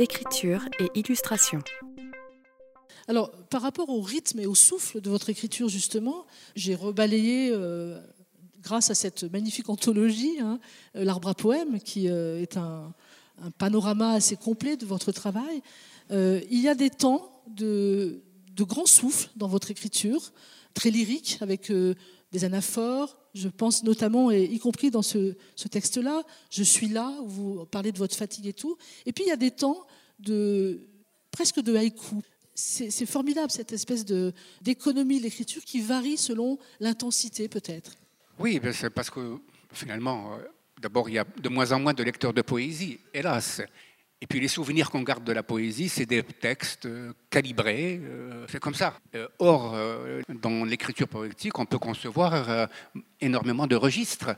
écriture et illustration. Alors, par rapport au rythme et au souffle de votre écriture, justement, j'ai rebalayé, euh, grâce à cette magnifique anthologie, hein, euh, L'Arbre à poèmes, qui euh, est un, panorama assez complet de votre travail. il y a des temps de, de grand souffle dans votre écriture, très lyrique, avec des anaphores. Je pense notamment, et y compris dans ce, texte-là, Je suis là, vous parlez de votre fatigue et tout. Et puis il y a des temps de presque de haïku. C'est formidable cette espèce d'économie de l'écriture qui varie selon l'intensité peut-être. Oui, c'est parce que finalement, euh, d'abord, il y a de moins en moins de lecteurs de poésie, hélas. Et puis les souvenirs qu'on garde de la poésie, c'est des textes euh, calibrés, euh, c'est comme ça. Euh, or, dans l'écriture poétique, on peut concevoir énormément de registres,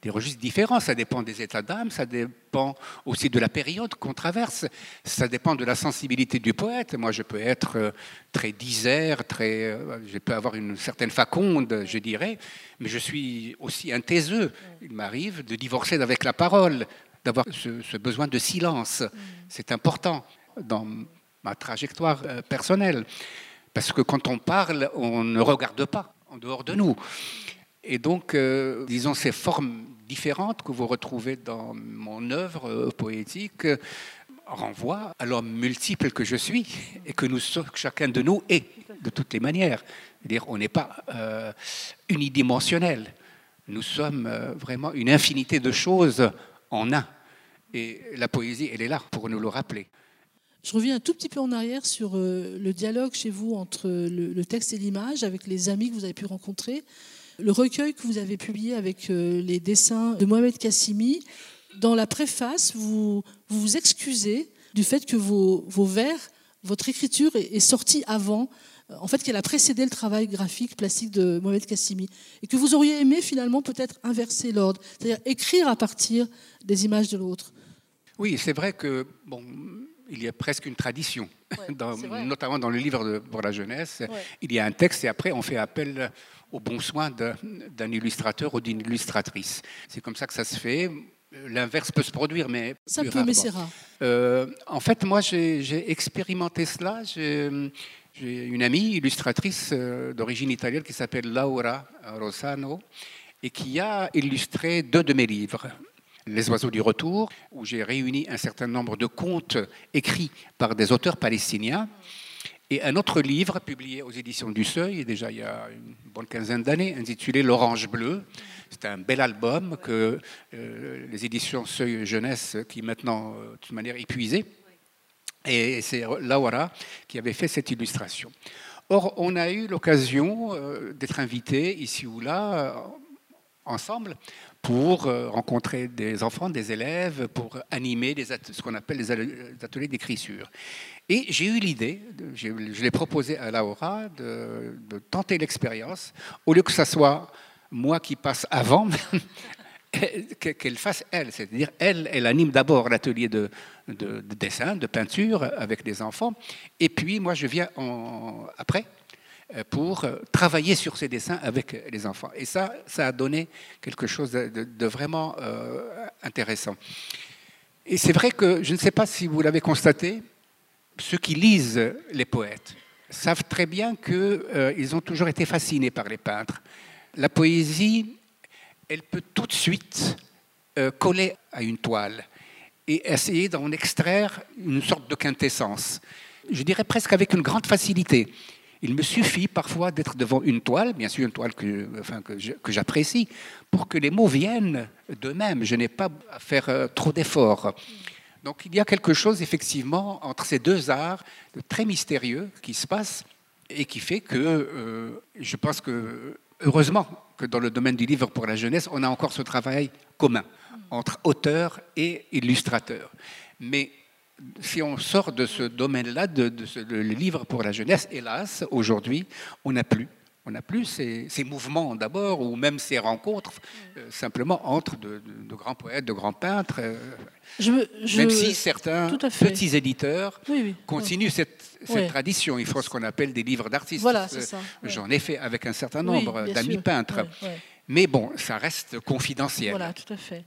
des registres différents. Ça dépend des états d'âme, ça dépend aussi de la période qu'on traverse, ça dépend de la sensibilité du poète. Moi, je peux être très disert, très, je peux avoir une certaine faconde, je dirais, mais je suis aussi un taiseux. Il m'arrive de divorcer avec la parole d'avoir ce, besoin de silence. Mm. C'est important dans ma trajectoire euh, personnelle. Parce que quand on parle, on ne regarde pas en dehors de nous. Et donc, euh, disons, ces formes différentes que vous retrouvez dans mon œuvre euh, poétique renvoient à l'homme multiple que je suis et que nous, chacun de nous est, de toutes les manières. -dire, on n'est pas unidimensionnel. Nous sommes vraiment une infinité de choses en un. Et la poésie, elle est là pour nous le rappeler. Je reviens un tout petit peu en arrière sur euh, le dialogue chez vous entre le, texte et l'image, avec les amis que vous avez pu rencontrer. Le recueil que vous avez publié avec euh, les dessins de Mohamed Kassimi, dans la préface, vous vous, excusez du fait que vos, vers, votre écriture est, sortie avant, en fait, qu'elle a précédé le travail graphique plastique de Mohamed Kassimi, et que vous auriez aimé finalement peut-être inverser l'ordre, c'est-à-dire écrire à partir des images de l'autre. Oui, c'est vrai que bon, il y a presque une tradition, notamment dans le livre pour la jeunesse. Il y a un texte et après on fait appel au bon soin d'un illustrateur ou d'une illustratrice. C'est comme ça que ça se fait. L'inverse peut se produire, mais ça peut, mais c'est rare. Euh, en fait, moi, j'ai expérimenté cela. J'ai une amie illustratrice euh, d'origine italienne qui s'appelle Laura Rossano et qui a illustré deux de mes livres. Les oiseaux du retour, où j'ai réuni un certain nombre de contes écrits par des auteurs palestiniens, et un autre livre publié aux éditions du Seuil, déjà il y a une bonne quinzaine d'années, intitulé L'Orange Bleu. C'est un bel album que euh, les éditions Seuil Jeunesse, qui maintenant, euh, de toute manière, épuisées, et c'est Laura qui avait fait cette illustration. Or, on a eu l'occasion euh, d'être invités ici ou là, ensemble, pour euh, rencontrer des enfants, des élèves, pour animer ce qu'on appelle les ateliers d'écriture. Et j'ai eu l'idée, je l'ai proposé à Laura, de, tenter l'expérience, au lieu que ce soit moi qui passe avant, qu'elle fasse elle. C'est-à-dire, elle, elle anime d'abord l'atelier de, dessin, de peinture avec les enfants, et puis moi je viens après euh, pour euh, travailler sur ces dessins avec les enfants. Et ça, ça a donné quelque chose de, vraiment euh, intéressant. Et c'est vrai que, je ne sais pas si vous l'avez constaté, ceux qui lisent les poètes savent très bien qu'ils ont toujours été fascinés par les peintres. La poésie, elle peut tout de suite coller à une toile et essayer d'en extraire une sorte de quintessence. Je dirais presque avec une grande facilité. Il me suffit parfois d'être devant une toile, bien sûr une toile que, que j'apprécie, pour que les mots viennent d'eux-mêmes. Je n'ai pas à faire euh, trop d'efforts. Donc il y a quelque chose effectivement entre ces deux arts très mystérieux qui se passe et qui fait que euh, je pense que heureusement que dans le domaine du livre pour la jeunesse, on a encore ce travail commun entre auteur et illustrateur. Mais si on sort de ce domaine-là, de, ce livre pour la jeunesse, hélas, aujourd'hui, on n'a plus. On n'a plus ces, mouvements d'abord, ou même ces rencontres, euh, simplement entre de, grands poètes, de grands peintres. Euh, même si certains petits éditeurs continuent cette, tradition. Il faut ce qu'on appelle des livres d'artistes. Voilà, euh, J'en ai fait avec un certain nombre d'amis peintres. Mais bon, ça reste confidentiel. Voilà, tout à fait.